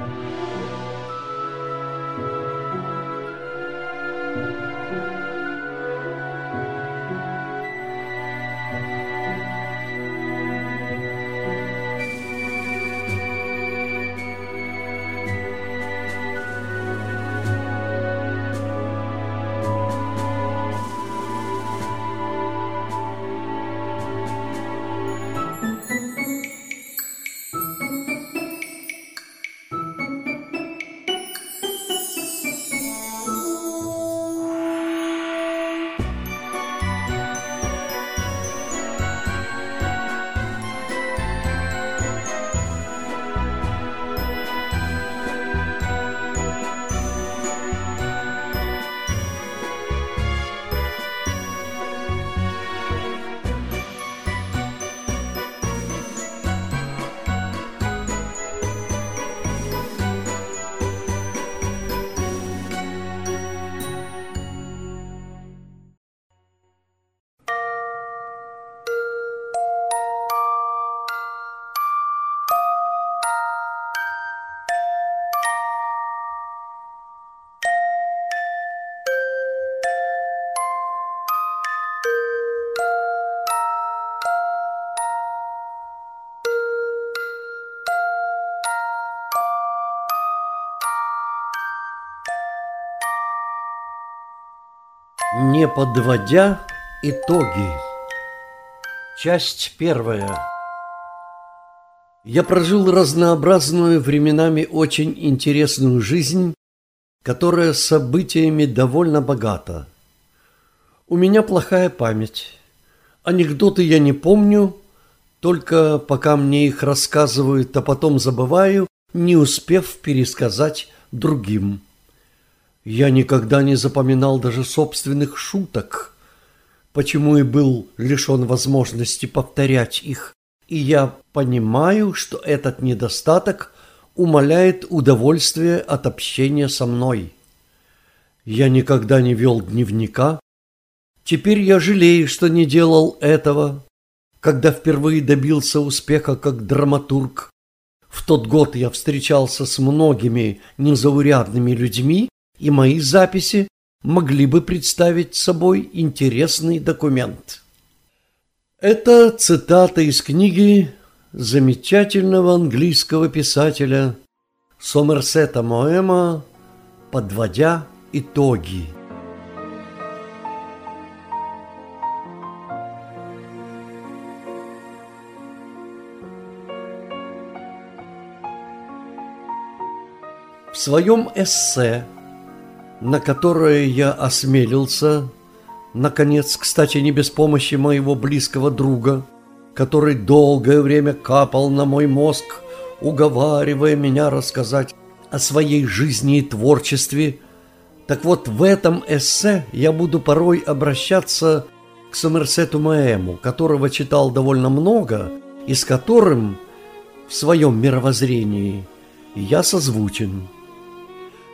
Música Не подводя итоги. Часть первая. Я прожил разнообразную, временами очень интересную жизнь, которая событиями довольно богата. У меня плохая память. Анекдоты я не помню, только пока мне их рассказывают, а потом забываю, не успев пересказать другим. Я никогда не запоминал даже собственных шуток, почему и был лишен возможности повторять их, и я понимаю, что этот недостаток умаляет удовольствие от общения со мной. Я никогда не вел дневника. Теперь я жалею, что не делал этого, когда впервые добился успеха как драматург. В тот год я встречался с многими незаурядными людьми, и мои записи могли бы представить собой интересный документ. Это цитата из книги замечательного английского писателя Сомерсета Моэма «Подводя итоги». В своем эссе на которое я осмелился, наконец, кстати, не без помощи моего близкого друга, который долгое время капал на мой мозг, уговаривая меня рассказать о своей жизни и творчестве. Так вот, в этом эссе я буду порой обращаться к Сомерсету Маэму, которого читал довольно много и с которым в своем мировоззрении я созвучен.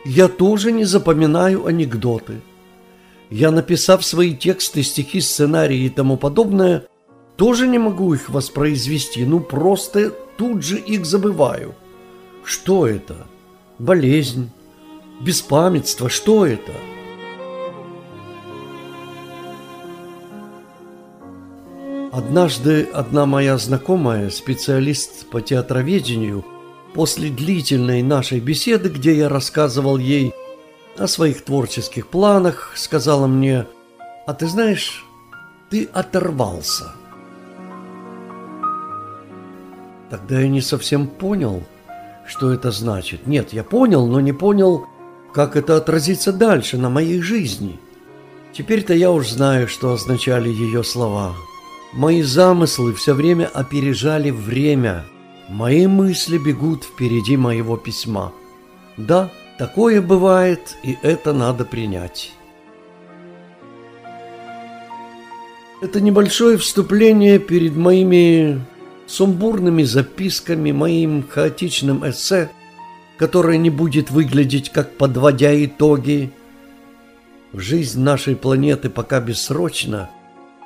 Я тоже не запоминаю анекдоты. Я, написав свои тексты, стихи, сценарии и тому подобное, тоже не могу их воспроизвести, ну просто тут же их забываю. Что это? Болезнь? Беспамятство? Что это? Однажды одна моя знакомая, специалист по театроведению – После длительной нашей беседы, где я рассказывал ей о своих творческих планах, сказала мне, «А ты знаешь, ты оторвался». Тогда я не совсем понял, что это значит. Нет, я понял, но не понял, как это отразится дальше на моей жизни. Теперь-то я уж знаю, что означали ее слова. Мои замыслы все время опережали время – Мои мысли бегут впереди моего письма. Да, такое бывает, и это надо принять. Это небольшое вступление перед моими сумбурными записками, моим хаотичным эссе, которое не будет выглядеть как подводя итоги. Жизнь нашей планеты пока бессрочна,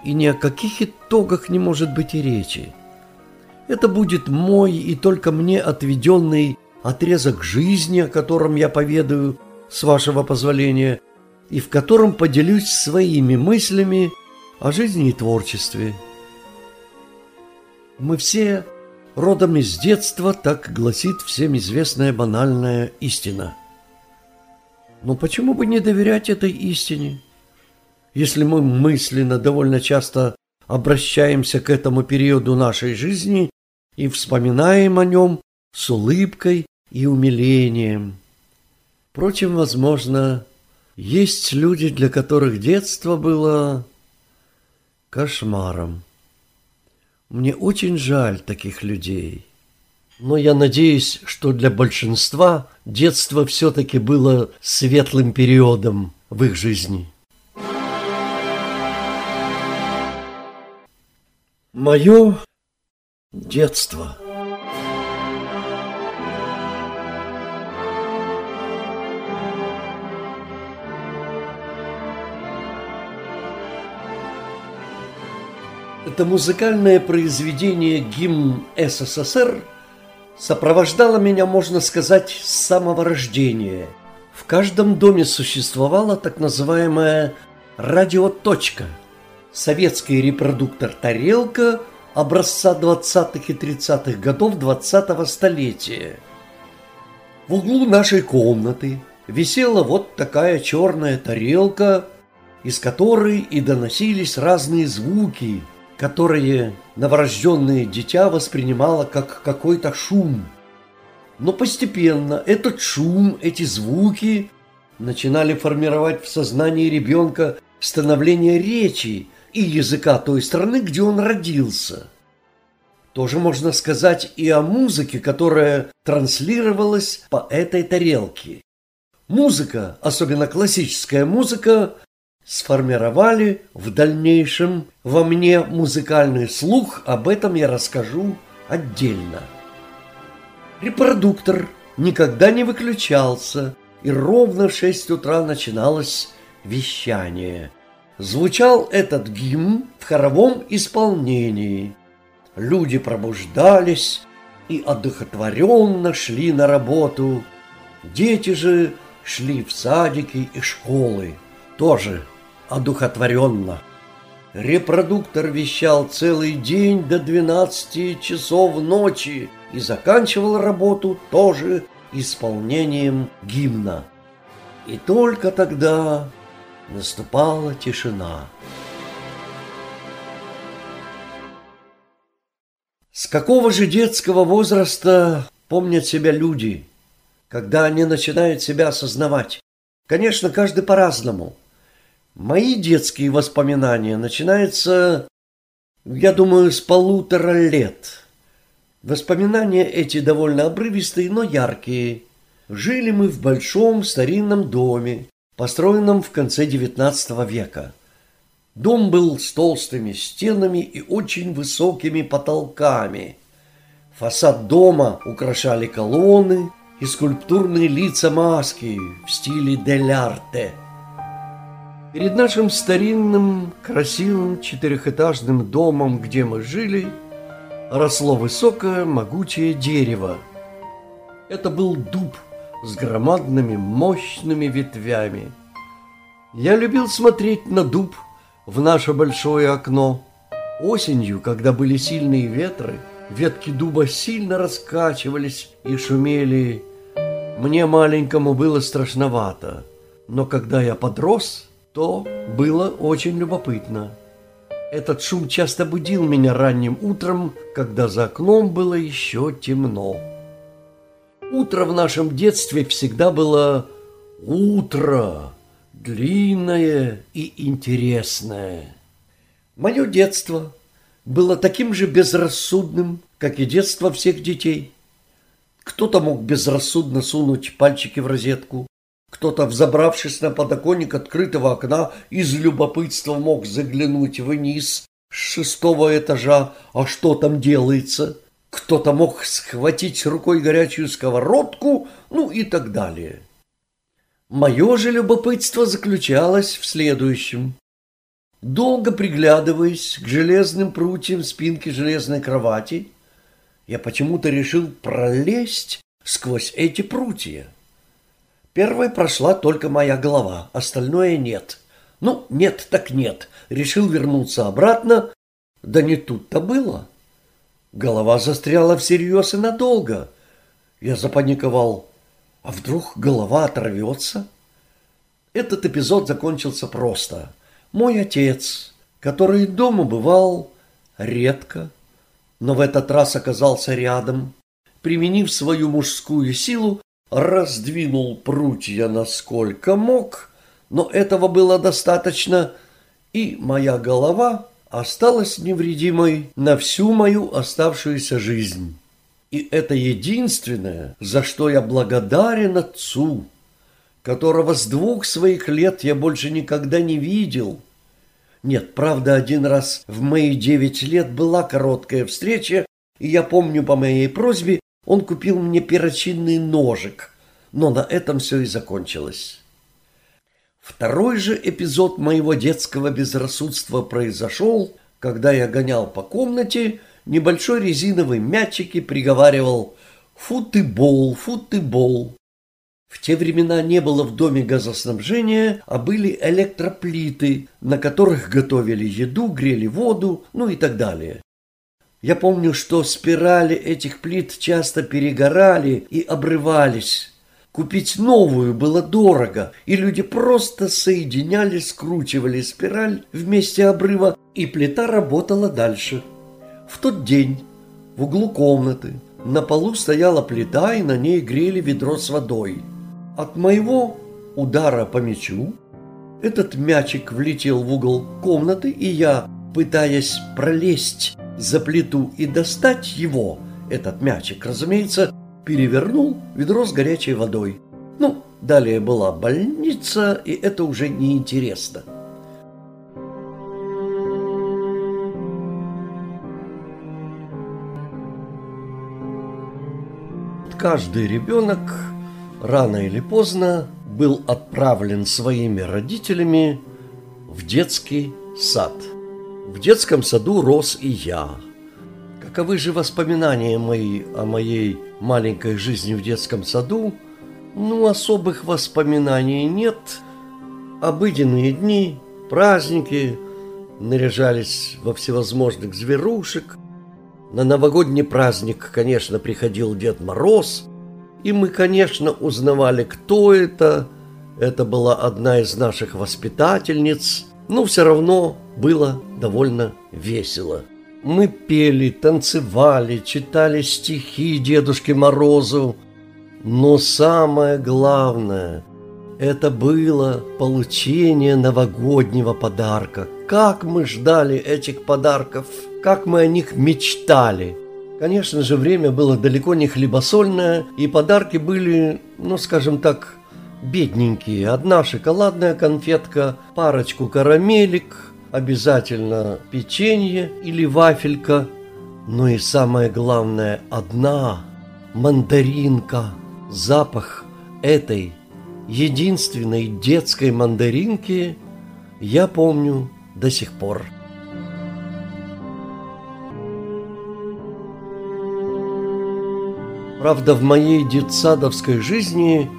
и ни о каких итогах не может быть и речи. Это будет мой и только мне отведенный отрезок жизни, о котором я поведаю, с вашего позволения, и в котором поделюсь своими мыслями о жизни и творчестве. Мы все родом из детства, так гласит всем известная банальная истина. Но почему бы не доверять этой истине? Если мы мысленно довольно часто обращаемся к этому периоду нашей жизни и вспоминаем о нем с улыбкой и умилением. Впрочем, возможно, есть люди, для которых детство было кошмаром. Мне очень жаль таких людей. Но я надеюсь, что для большинства детство все-таки было светлым периодом в их жизни. Мое детство. Это музыкальное произведение «Гимн СССР» сопровождало меня, можно сказать, с самого рождения. В каждом доме существовала так называемая «радиоточка» – советский репродуктор «Тарелка» образца 20-х и 30-х годов 20-го столетия. В углу нашей комнаты висела вот такая черная тарелка, из которой и доносились разные звуки – которые новорожденное дитя воспринимало как какой-то шум. Но постепенно этот шум, эти звуки начинали формировать в сознании ребенка становление речи и языка той страны, где он родился. Тоже можно сказать и о музыке, которая транслировалась по этой тарелке. Музыка, особенно классическая музыка, сформировали в дальнейшем во мне музыкальный слух, об этом я расскажу отдельно. Репродуктор никогда не выключался, и ровно в шесть утра начиналось вещание. Звучал этот гимн в хоровом исполнении. Люди пробуждались и одухотворенно шли на работу. Дети же шли в садики и школы. Тоже одухотворенно. Репродуктор вещал целый день до 12 часов ночи и заканчивал работу тоже исполнением гимна. И только тогда наступала тишина. С какого же детского возраста помнят себя люди, когда они начинают себя осознавать? Конечно, каждый по-разному – Мои детские воспоминания начинаются, я думаю, с полутора лет. Воспоминания эти довольно обрывистые, но яркие. Жили мы в большом старинном доме, построенном в конце XIX века. Дом был с толстыми стенами и очень высокими потолками. Фасад дома украшали колонны и скульптурные лица маски в стиле дель арте – Перед нашим старинным, красивым четырехэтажным домом, где мы жили, росло высокое, могучее дерево. Это был дуб с громадными, мощными ветвями. Я любил смотреть на дуб в наше большое окно. Осенью, когда были сильные ветры, ветки дуба сильно раскачивались и шумели. Мне маленькому было страшновато, но когда я подрос – то было очень любопытно. Этот шум часто будил меня ранним утром, когда за окном было еще темно. Утро в нашем детстве всегда было утро, длинное и интересное. Мое детство было таким же безрассудным, как и детство всех детей. Кто-то мог безрассудно сунуть пальчики в розетку, кто-то, взобравшись на подоконник открытого окна, из любопытства мог заглянуть вниз с шестого этажа, а что там делается. Кто-то мог схватить рукой горячую сковородку, ну и так далее. Мое же любопытство заключалось в следующем. Долго приглядываясь к железным прутьям спинки железной кровати, я почему-то решил пролезть сквозь эти прутья. Первой прошла только моя голова, остальное нет. Ну, нет так нет. Решил вернуться обратно, да не тут-то было. Голова застряла всерьез и надолго. Я запаниковал. А вдруг голова оторвется? Этот эпизод закончился просто. Мой отец, который дома бывал редко, но в этот раз оказался рядом, применив свою мужскую силу, раздвинул прутья насколько мог, но этого было достаточно, и моя голова осталась невредимой на всю мою оставшуюся жизнь. И это единственное, за что я благодарен отцу, которого с двух своих лет я больше никогда не видел. Нет, правда, один раз в мои девять лет была короткая встреча, и я помню по моей просьбе, он купил мне перочинный ножик, но на этом все и закончилось. Второй же эпизод моего детского безрассудства произошел, когда я гонял по комнате, небольшой резиновый мячик и приговаривал «фу ты бол, фу ты бол». В те времена не было в доме газоснабжения, а были электроплиты, на которых готовили еду, грели воду, ну и так далее. Я помню, что спирали этих плит часто перегорали и обрывались. Купить новую было дорого, и люди просто соединяли, скручивали спираль вместе обрыва, и плита работала дальше. В тот день в углу комнаты на полу стояла плита, и на ней грели ведро с водой. От моего удара по мячу этот мячик влетел в угол комнаты, и я, пытаясь пролезть за плиту и достать его, этот мячик, разумеется, перевернул ведро с горячей водой. Ну, далее была больница, и это уже неинтересно. Каждый ребенок рано или поздно был отправлен своими родителями в детский сад. В детском саду рос и я – Каковы же воспоминания мои о моей маленькой жизни в детском саду? Ну, особых воспоминаний нет. Обыденные дни, праздники, наряжались во всевозможных зверушек. На новогодний праздник, конечно, приходил Дед Мороз, и мы, конечно, узнавали, кто это. Это была одна из наших воспитательниц, но все равно было довольно весело. Мы пели, танцевали, читали стихи Дедушке Морозу. Но самое главное – это было получение новогоднего подарка. Как мы ждали этих подарков, как мы о них мечтали. Конечно же, время было далеко не хлебосольное, и подарки были, ну, скажем так, бедненькие. Одна шоколадная конфетка, парочку карамелек – обязательно печенье или вафелька, но и самое главное одна мандаринка. Запах этой единственной детской мандаринки я помню до сих пор. Правда, в моей детсадовской жизни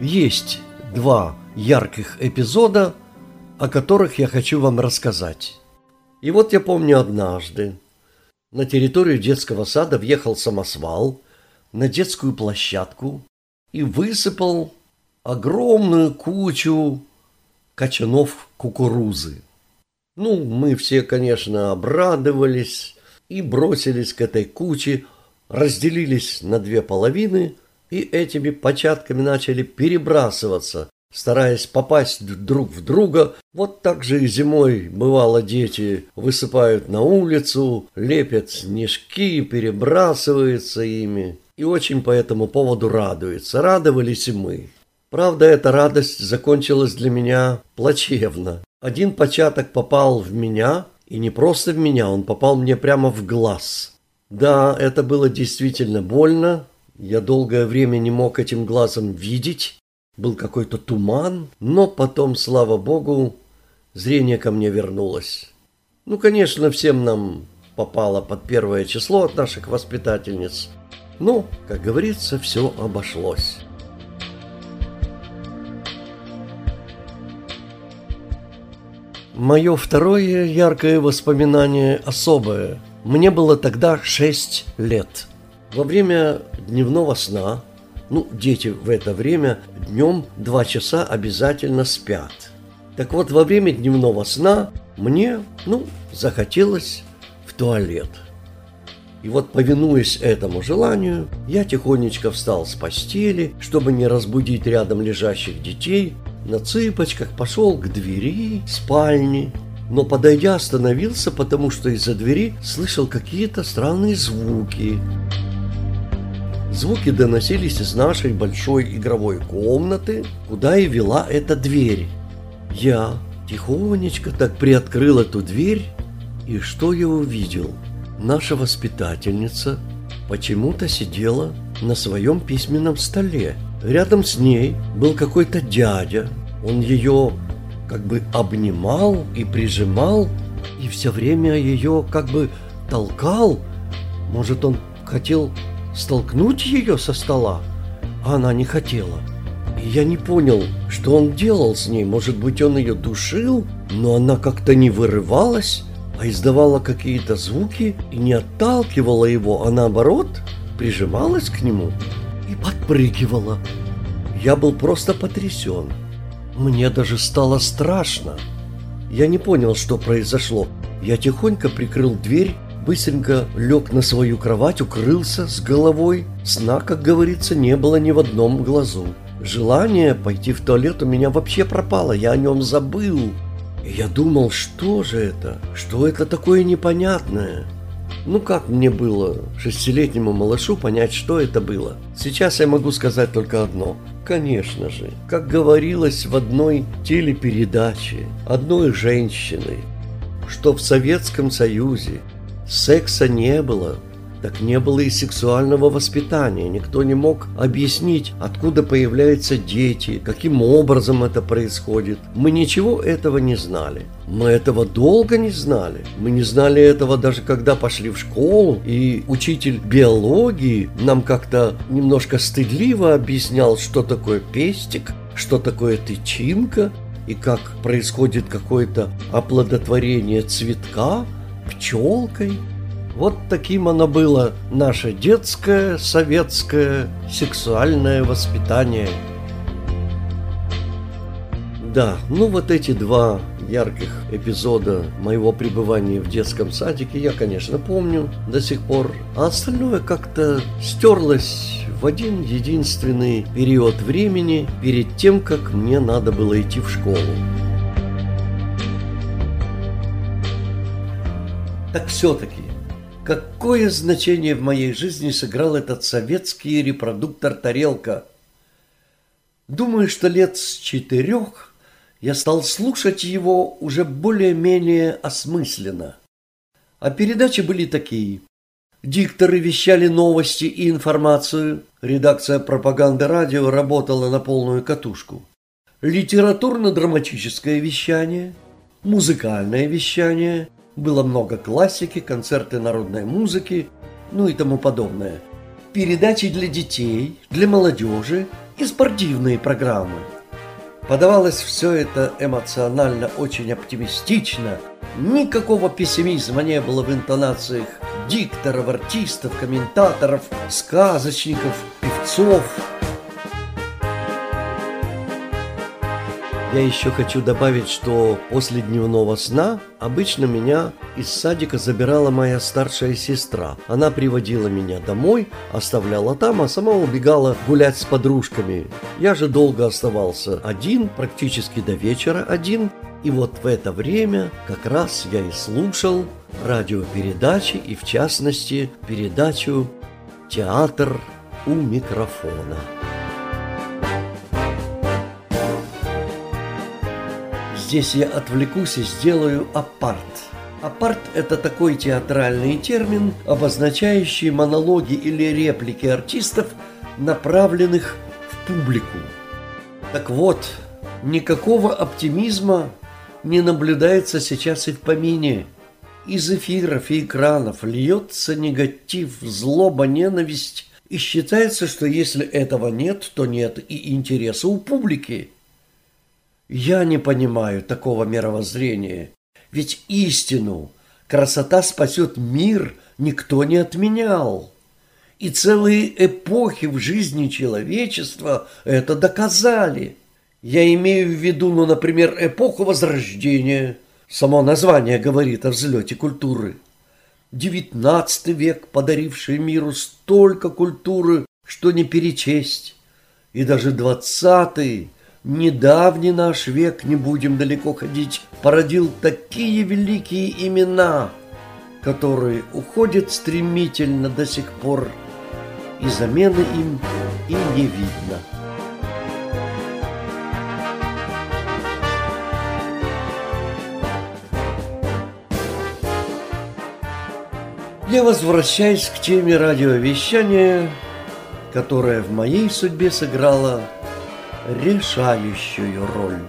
есть два ярких эпизода – о которых я хочу вам рассказать. И вот я помню однажды на территорию детского сада въехал самосвал на детскую площадку и высыпал огромную кучу качанов кукурузы. Ну, мы все, конечно, обрадовались и бросились к этой куче, разделились на две половины и этими початками начали перебрасываться стараясь попасть друг в друга. Вот так же и зимой, бывало, дети высыпают на улицу, лепят снежки, перебрасываются ими. И очень по этому поводу радуются. Радовались и мы. Правда, эта радость закончилась для меня плачевно. Один початок попал в меня, и не просто в меня, он попал мне прямо в глаз. Да, это было действительно больно. Я долгое время не мог этим глазом видеть, был какой-то туман, но потом, слава богу, зрение ко мне вернулось. Ну, конечно, всем нам попало под первое число от наших воспитательниц. Но, как говорится, все обошлось. Мое второе яркое воспоминание особое. Мне было тогда шесть лет. Во время дневного сна, ну, дети в это время днем два часа обязательно спят. Так вот, во время дневного сна мне, ну, захотелось в туалет. И вот, повинуясь этому желанию, я тихонечко встал с постели, чтобы не разбудить рядом лежащих детей, на цыпочках пошел к двери спальни, но подойдя остановился, потому что из-за двери слышал какие-то странные звуки. Звуки доносились из нашей большой игровой комнаты, куда и вела эта дверь. Я тихонечко так приоткрыл эту дверь, и что я увидел? Наша воспитательница почему-то сидела на своем письменном столе. Рядом с ней был какой-то дядя. Он ее как бы обнимал и прижимал, и все время ее как бы толкал. Может, он хотел столкнуть ее со стола, а она не хотела. И я не понял, что он делал с ней. Может быть, он ее душил, но она как-то не вырывалась, а издавала какие-то звуки и не отталкивала его, а наоборот прижималась к нему и подпрыгивала. Я был просто потрясен. Мне даже стало страшно. Я не понял, что произошло. Я тихонько прикрыл дверь, быстренько лег на свою кровать, укрылся с головой. Сна, как говорится, не было ни в одном глазу. Желание пойти в туалет у меня вообще пропало, я о нем забыл. Я думал, что же это? Что это такое непонятное? Ну как мне было, шестилетнему малышу, понять, что это было? Сейчас я могу сказать только одно. Конечно же, как говорилось в одной телепередаче одной женщины, что в Советском Союзе секса не было, так не было и сексуального воспитания. Никто не мог объяснить, откуда появляются дети, каким образом это происходит. Мы ничего этого не знали. Мы этого долго не знали. Мы не знали этого даже когда пошли в школу, и учитель биологии нам как-то немножко стыдливо объяснял, что такое пестик, что такое тычинка, и как происходит какое-то оплодотворение цветка пчелкой – вот таким оно было, наше детское, советское, сексуальное воспитание. Да, ну вот эти два ярких эпизода моего пребывания в детском садике я, конечно, помню до сих пор, а остальное как-то стерлось в один единственный период времени перед тем, как мне надо было идти в школу. Так все-таки, Какое значение в моей жизни сыграл этот советский репродуктор «Тарелка»? Думаю, что лет с четырех я стал слушать его уже более-менее осмысленно. А передачи были такие. Дикторы вещали новости и информацию, редакция пропаганды радио работала на полную катушку. Литературно-драматическое вещание, музыкальное вещание – было много классики, концерты народной музыки, ну и тому подобное. Передачи для детей, для молодежи и спортивные программы. Подавалось все это эмоционально очень оптимистично. Никакого пессимизма не было в интонациях дикторов, артистов, комментаторов, сказочников, певцов – Я еще хочу добавить, что после дневного сна обычно меня из садика забирала моя старшая сестра. Она приводила меня домой, оставляла там, а сама убегала гулять с подружками. Я же долго оставался один, практически до вечера один. И вот в это время как раз я и слушал радиопередачи, и в частности передачу «Театр у микрофона». Здесь я отвлекусь и сделаю апарт. Апарт – это такой театральный термин, обозначающий монологи или реплики артистов, направленных в публику. Так вот, никакого оптимизма не наблюдается сейчас и в помине. Из эфиров и экранов льется негатив, злоба, ненависть И считается, что если этого нет, то нет и интереса у публики. Я не понимаю такого мировоззрения, ведь истину, красота спасет мир, никто не отменял. И целые эпохи в жизни человечества это доказали. Я имею в виду, ну, например, эпоху Возрождения. Само название говорит о взлете культуры. Девятнадцатый век, подаривший миру столько культуры, что не перечесть. И даже двадцатый, недавний наш век, не будем далеко ходить, породил такие великие имена, которые уходят стремительно до сих пор, и замены им и не видно. Я возвращаюсь к теме радиовещания, которая в моей судьбе сыграла решающую роль.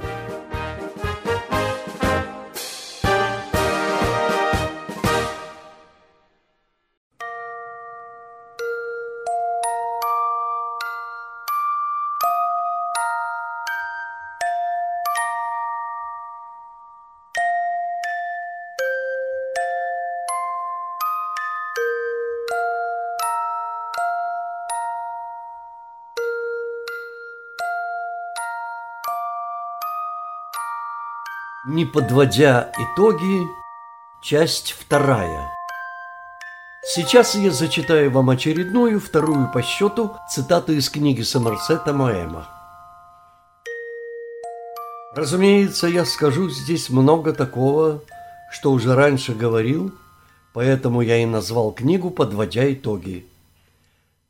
Не подводя итоги, часть вторая. Сейчас я зачитаю вам очередную, вторую по счету, цитату из книги Сомерсета Моэма. Разумеется, я скажу здесь много такого, что уже раньше говорил, поэтому я и назвал книгу «Подводя итоги».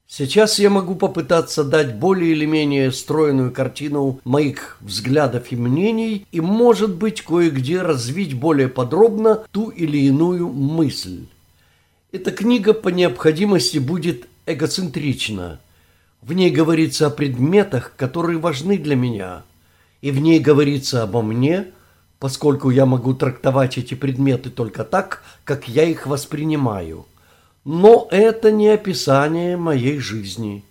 Сейчас я могу попытаться дать более или менее стройную картину моих взглядов и мнений и, может быть, кое-где развить более подробно ту или иную мысль. Эта книга по необходимости будет эгоцентрична. В ней говорится о предметах, которые важны для меня, и в ней говорится обо мне, поскольку я могу трактовать эти предметы только так, как я их воспринимаю – но это не описание моей жизни.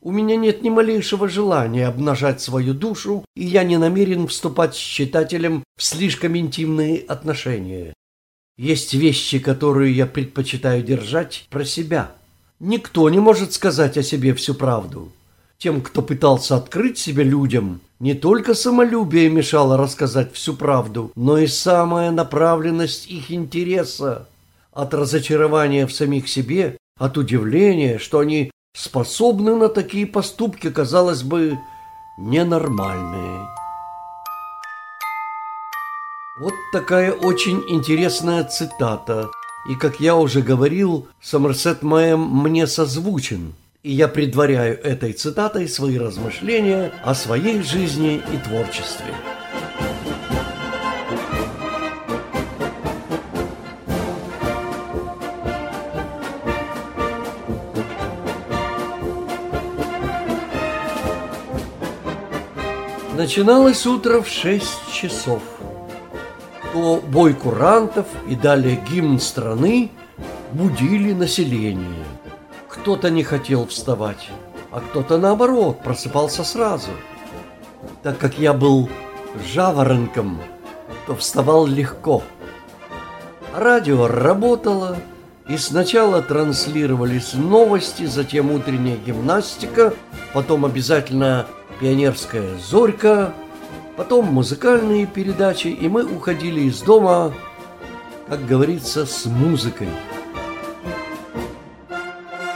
У меня нет ни малейшего желания обнажать свою душу, и я не намерен вступать с читателем в слишком интимные отношения. Есть вещи, которые я предпочитаю держать про себя. Никто не может сказать о себе всю правду. Тем, кто пытался открыть себя людям, не только самолюбие мешало рассказать всю правду, но и самая направленность их интереса от разочарования в самих себе, от удивления, что они способны на такие поступки, казалось бы, ненормальные. Вот такая очень интересная цитата. И, как я уже говорил, Сомерсет Мэм мне созвучен. И я предваряю этой цитатой свои размышления о своей жизни и творчестве. Начиналось утро в шесть часов. То бой курантов и далее гимн страны будили население. Кто-то не хотел вставать, а кто-то наоборот просыпался сразу. Так как я был жаворонком, то вставал легко. Радио работало, и сначала транслировались новости, затем утренняя гимнастика, потом обязательно пионерская зорька, потом музыкальные передачи, и мы уходили из дома, как говорится, с музыкой.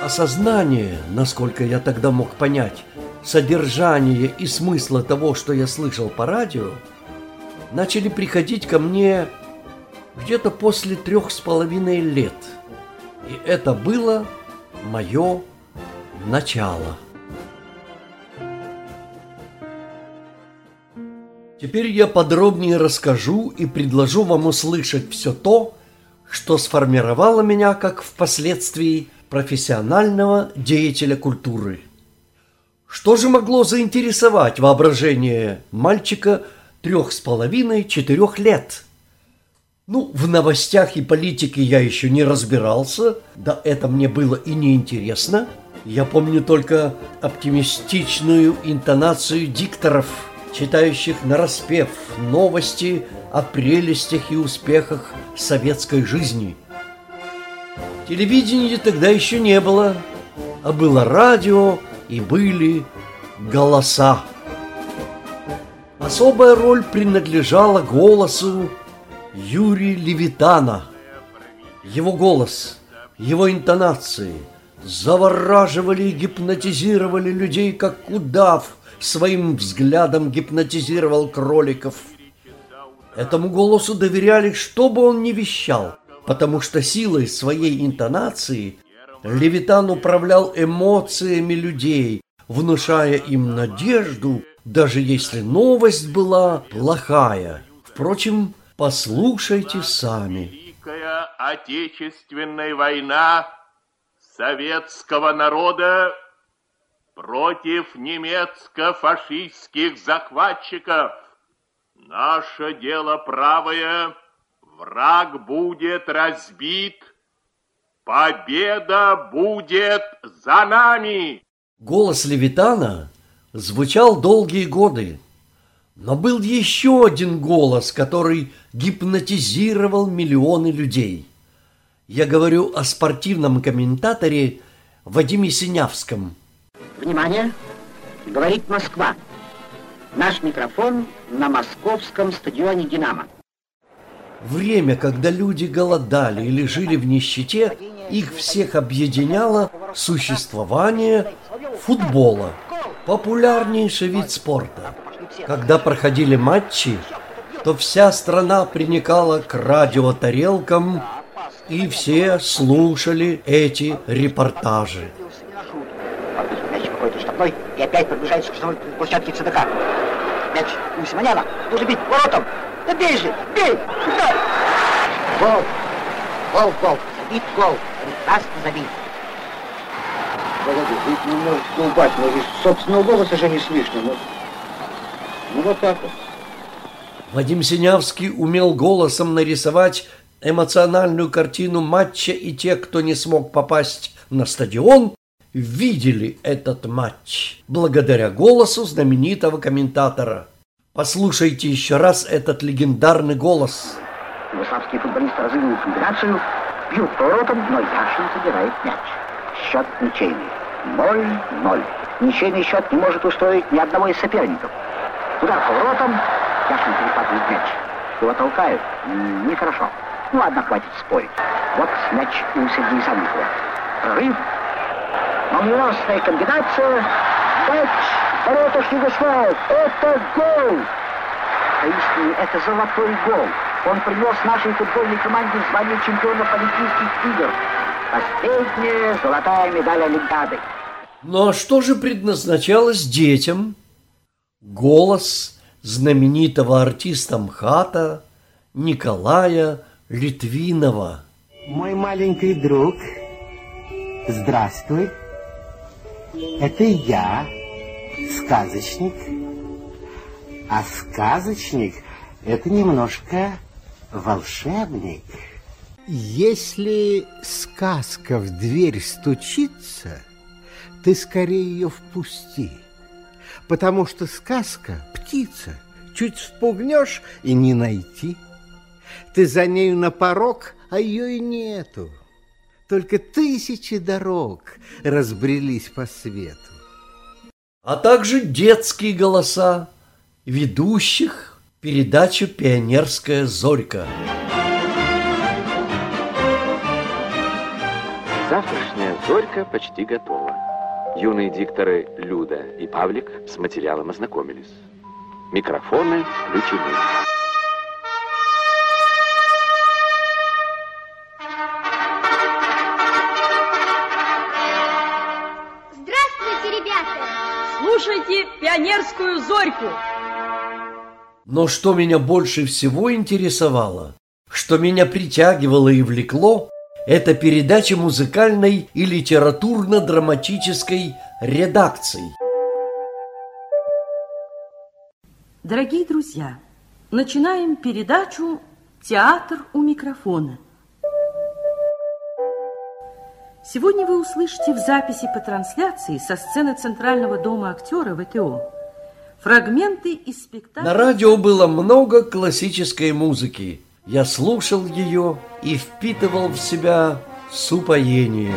Осознание, насколько я тогда мог понять, содержание и смысла того, что я слышал по радио, начали приходить ко мне где-то после трех с половиной лет. И это было мое начало. Теперь я подробнее расскажу и предложу вам услышать все то, что сформировало меня как впоследствии профессионального деятеля культуры. Что же могло заинтересовать воображение мальчика трех с половиной-четырех лет? Ну, в новостях и политике я еще не разбирался, да это мне было и не интересно – Я помню только оптимистичную интонацию дикторов, читающих нараспев новости о прелестях и успехах советской жизни. Телевидения тогда еще не было, а было радио и были голоса. Особая роль принадлежала голосу Юрия Левитана. Его голос, его интонации завораживали и гипнотизировали людей, как удав своим взглядом гипнотизировал кроликов. Этому голосу доверяли, что бы он ни вещал, потому что силой своей интонации Левитан управлял эмоциями людей, внушая им надежду, даже если новость была плохая. Впрочем, послушайте сами. Великая Отечественная война советского народа против немецко-фашистских захватчиков. Наше дело правое, враг будет разбит, победа будет за нами. Голос Левитана звучал долгие годы, но был еще один голос, который гипнотизировал миллионы людей. Я говорю о спортивном комментаторе Вадиме Синявском. Внимание! Говорит Москва. Наш микрофон на московском стадионе «Динамо». Время, когда люди голодали или жили в нищете, их всех объединяло существование футбола, популярнейший вид спорта. Когда проходили матчи, то вся страна приникала к радиотарелкам, и все слушали эти репортажи. Мяч выходит из штабной и опять приближается к штрафной площадке ЦДК. Мяч у Симоняна. Нужно бить воротом. Да бей же! Бей! Сюда! Гол! Гол, гол! Забит гол! Прекрасно забит. Погоди, ведь не может долбать, но из собственного голоса же не слышно. Ну, ну вот так вот. Вадим Синявский умел голосом нарисовать эмоциональную картину матча, и те, кто не смог попасть на стадион, видели этот матч благодаря голосу знаменитого комментатора. Послушайте еще раз этот легендарный голос. Югославские футболисты разыгрывают комбинацию, бьют поворотом, но Яшин забирает мяч. Счет ничейный. 0-0. Ничейный счет не может устроить ни одного из соперников. Удар поворотом, Яшин перехватывает мяч. Его толкают. Нехорошо. Ну ладно, хватит спорить. Вот мяч у Сергея Санникова. Прорыв. Молниеносная комбинация. Мяч в воротах Югославов. Это гол! Поистине, это золотой гол. Он принес нашей футбольной команде звание чемпиона Олимпийских игр. Последняя золотая медаль Олимпиады. Ну а что же предназначалось детям? Голос знаменитого артиста МХАТа Николая Литвинова. Мой маленький друг, здравствуй. Это я, сказочник. А сказочник – это немножко волшебник. Если сказка в дверь стучится, ты скорее ее впусти. Потому что сказка – птица. Чуть спугнешь и не найти. Ты за нею на порог, а ее и нету. Только тысячи дорог разбрелись по свету. а также детские голоса ведущих передачу «Пионерская зорька». Завтрашняя «Зорька» почти готова. Юные дикторы Люда и Павлик с материалом ознакомились. Микрофоны включены. Пионерскую зорьку. Но что меня больше всего интересовало, что меня притягивало и влекло, это передача музыкальной и литературно-драматической редакции. Дорогие друзья, начинаем передачу «Театр у микрофона». Сегодня вы услышите в записи по трансляции со сцены Центрального дома актера ВТО фрагменты из спектакля... На радио было много классической музыки. Я слушал ее и впитывал в себя с упоением.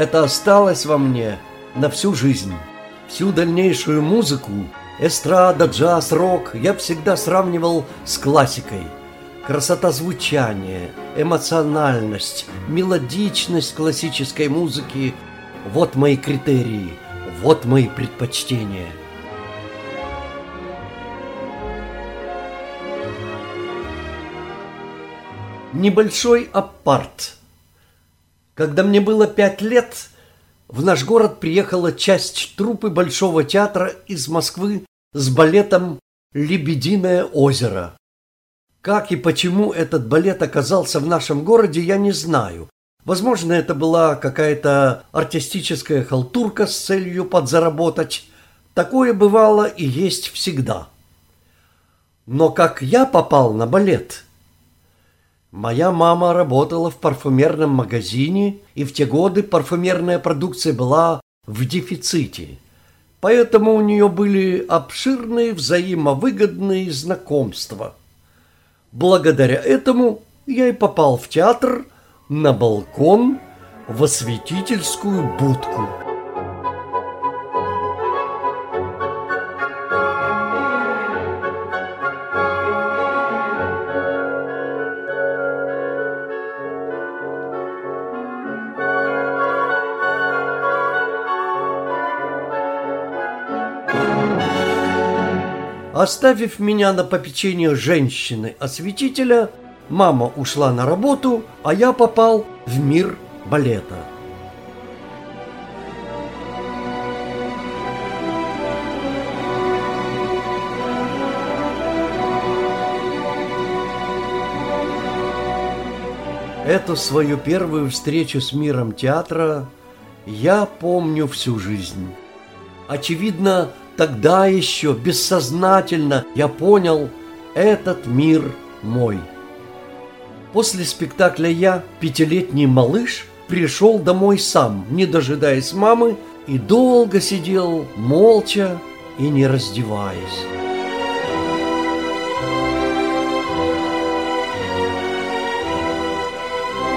Это осталось во мне на всю жизнь. Всю дальнейшую музыку, эстрада, джаз, рок я всегда сравнивал с классикой. Красота звучания, эмоциональность, мелодичность классической музыки – вот мои критерии, вот мои предпочтения. Небольшой апарт. Когда мне было пять лет, в наш город приехала часть труппы Большого театра из Москвы с балетом «Лебединое озеро». Как и почему этот балет оказался в нашем городе, я не знаю. Возможно, это была какая-то артистическая халтурка с целью подзаработать. Такое бывало и есть всегда. Но как я попал на балет? Моя мама работала в парфюмерном магазине, и в те годы парфюмерная продукция была в дефиците. Поэтому у нее были обширные взаимовыгодные знакомства. Благодаря этому я и попал в театр на балкон в осветительскую будку. Оставив меня на попечение женщины-осветителя, мама ушла на работу, а я попал в мир балета. Эту свою первую встречу с миром театра я помню всю жизнь. Очевидно, Тогда еще бессознательно я понял, этот мир мой. После спектакля я, пятилетний малыш, пришел домой сам, не дожидаясь мамы, и долго сидел молча и не раздеваясь.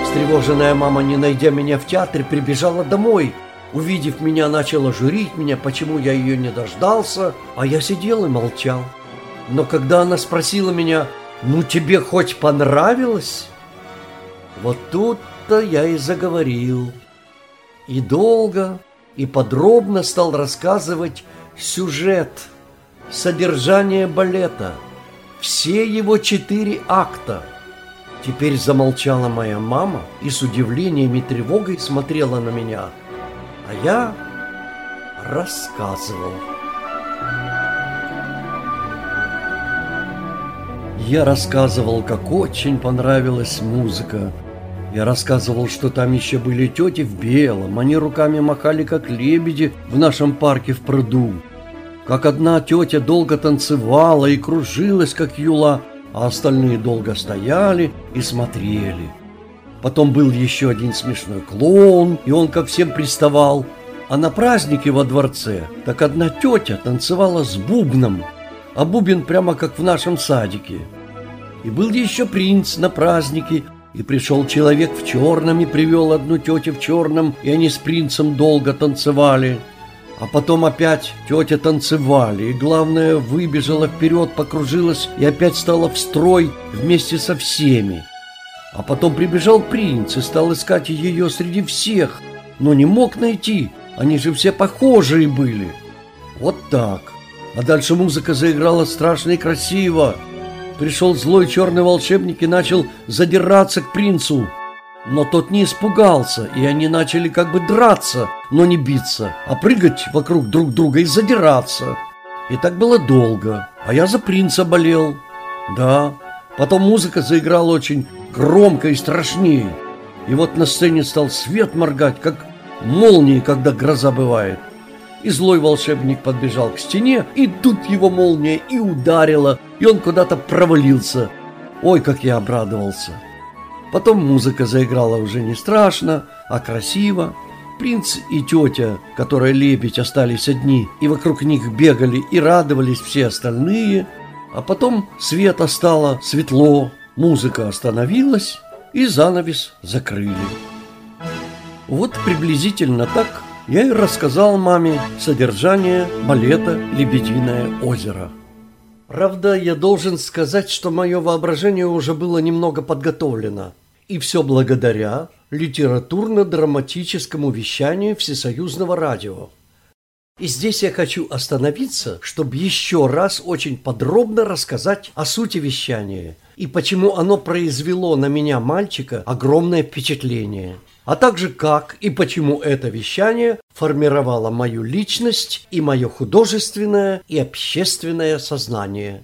Встревоженная мама, не найдя меня в театре, прибежала домой – Увидев меня, начала журить меня, почему я ее не дождался, а я сидел и молчал. Но когда она спросила меня, ну тебе хоть понравилось? Вот тут-то я и заговорил. И долго, и подробно стал рассказывать сюжет, содержание балета, все его четыре акта. Теперь замолчала моя мама и с удивлением и тревогой смотрела на меня – а я рассказывал. Я рассказывал, как очень понравилась музыка. Я рассказывал, что там еще были тети в белом. Они руками махали, как лебеди в нашем парке в пруду. Как одна тетя долго танцевала и кружилась, как юла, а остальные долго стояли и смотрели. Потом был еще один смешной клоун, и он ко всем приставал. А на празднике во дворце так одна тетя танцевала с бубном, а бубен прямо как в нашем садике. И был еще принц на празднике, и пришел человек в черном и привел одну тетю в черном, и они с принцем долго танцевали. А потом опять тетя танцевали, и главное, выбежала вперед, покружилась и опять стала в строй вместе со всеми. А потом прибежал принц и стал искать ее среди всех, но не мог найти, они же все похожие были. Вот так. А дальше музыка заиграла страшно и красиво. Пришел злой черный волшебник и начал задираться к принцу. Но тот не испугался, и они начали как бы драться, но не биться, а прыгать вокруг друг друга и задираться. И так было долго, а я за принца болел. Да, Потом музыка заиграла очень громко и страшнее. И вот на сцене стал свет моргать, как молнии, когда гроза бывает. И злой волшебник подбежал к стене, и тут его молния и ударила, и он куда-то провалился. Ой, как я обрадовался. Потом музыка заиграла уже не страшно, а красиво. Принц и тетя, которая лебедь, остались одни, и вокруг них бегали и радовались все остальные. А потом света стало светло, музыка остановилась, и занавес закрыли. Вот приблизительно так я и рассказал маме содержание балета «Лебединое озеро». Правда, я должен сказать, что мое воображение уже было немного подготовлено. И все благодаря литературно-драматическому вещанию Всесоюзного радио. И здесь я хочу остановиться, чтобы еще раз очень подробно рассказать о сути вещания и почему оно произвело на меня, мальчика, огромное впечатление, а также как и почему это вещание формировало мою личность и мое художественное и общественное сознание.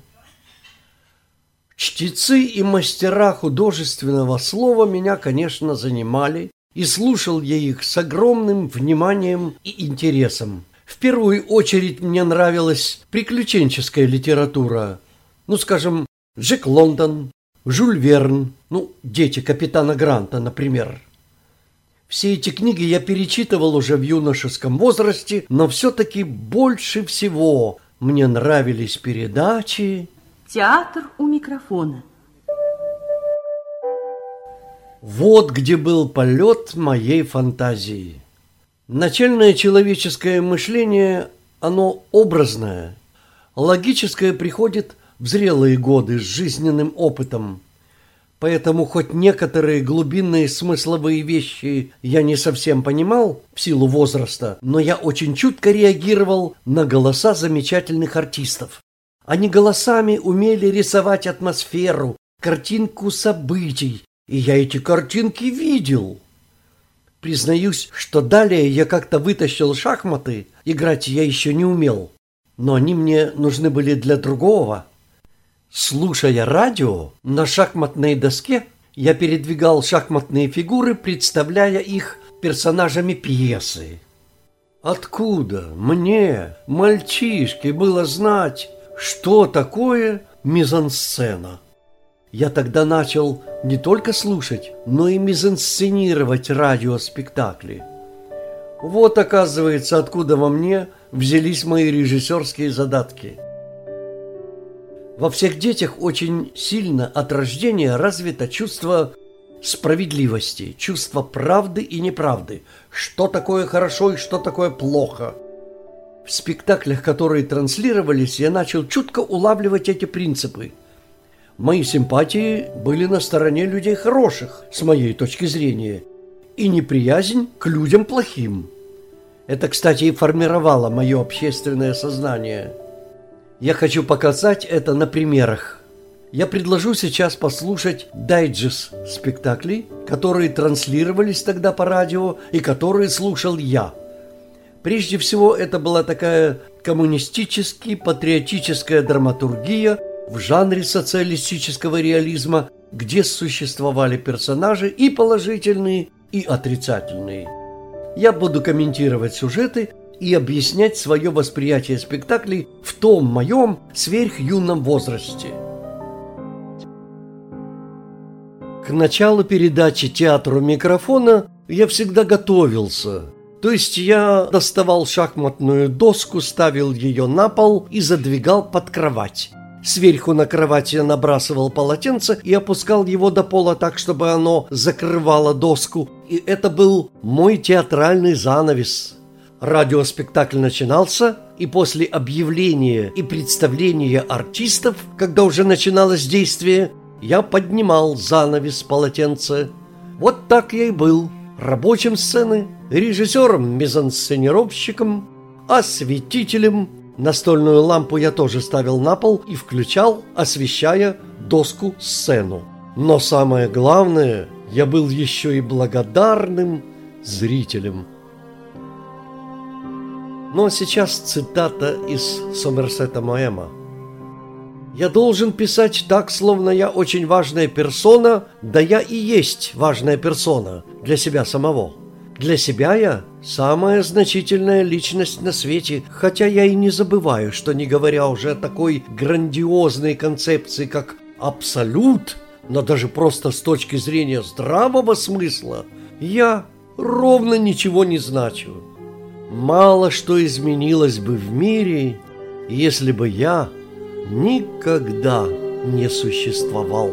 Чтецы и мастера художественного слова меня, конечно, занимали, и слушал я их с огромным вниманием и интересом. В первую очередь мне нравилась приключенческая литература. Ну, скажем, Джек Лондон, Жюль Верн, ну, дети капитана Гранта, например. Все эти книги я перечитывал уже в юношеском возрасте, но все-таки больше всего мне нравились передачи Театр у микрофона. Вот где был полет моей фантазии. Начальное человеческое мышление, оно образное. Логическое приходит в зрелые годы с жизненным опытом. Поэтому хоть некоторые глубинные смысловые вещи я не совсем понимал в силу возраста, но я очень чутко реагировал на голоса замечательных артистов. Они голосами умели рисовать атмосферу, картинку событий, и я эти картинки видел. Признаюсь, что далее я как-то вытащил шахматы, играть я еще не умел, но они мне нужны были для другого. Слушая радио, на шахматной доске я передвигал шахматные фигуры, представляя их персонажами пьесы. Откуда мне, мальчишке, было знать, что такое мизансцена. Я тогда начал не только слушать, но и мизансценировать радиоспектакли. Вот, оказывается, откуда во мне взялись мои режиссерские задатки. Во всех детях очень сильно от рождения развито чувство справедливости, чувство правды и неправды, что такое хорошо и что такое плохо – в спектаклях, которые транслировались, я начал чутко улавливать эти принципы. Мои симпатии были на стороне людей хороших, с моей точки зрения, и неприязнь к людям плохим. Это, кстати, и формировало мое общественное сознание. Я хочу показать это на примерах. Я предложу сейчас послушать дайджест спектаклей, которые транслировались тогда по радио и которые слушал я – Прежде всего, это была такая коммунистически-патриотическая драматургия в жанре социалистического реализма, где существовали персонажи и положительные, и отрицательные. Я буду комментировать сюжеты и объяснять свое восприятие спектаклей в том моем сверхюном возрасте. К началу передачи театру микрофона я всегда готовился – то есть я доставал шахматную доску, ставил ее на пол и задвигал под кровать. Сверху на кровать я набрасывал полотенце и опускал его до пола так, чтобы оно закрывало доску. И это был мой театральный занавес. Радиоспектакль начинался, и после объявления и представления артистов, когда уже начиналось действие, я поднимал занавес полотенца. Вот так я и был, рабочим сцены – режиссером-мизансценировщиком, осветителем. Настольную лампу я тоже ставил на пол и включал, освещая доску-сцену. Но самое главное, я был еще и благодарным зрителем. А сейчас цитата из Сомерсета Моэма. Я должен писать так, словно я очень важная персона, да я и есть важная персона для себя самого. Для себя я самая значительная личность на свете, хотя я и не забываю, что не говоря уже о такой грандиозной концепции, как абсолют, но даже просто с точки зрения здравого смысла, я ровно ничего не значу. Мало что изменилось бы в мире, если бы я никогда не существовал.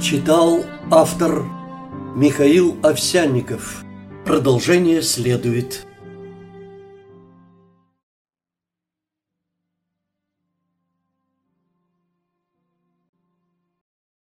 Читал автор Михаил Овсянников. Продолжение следует.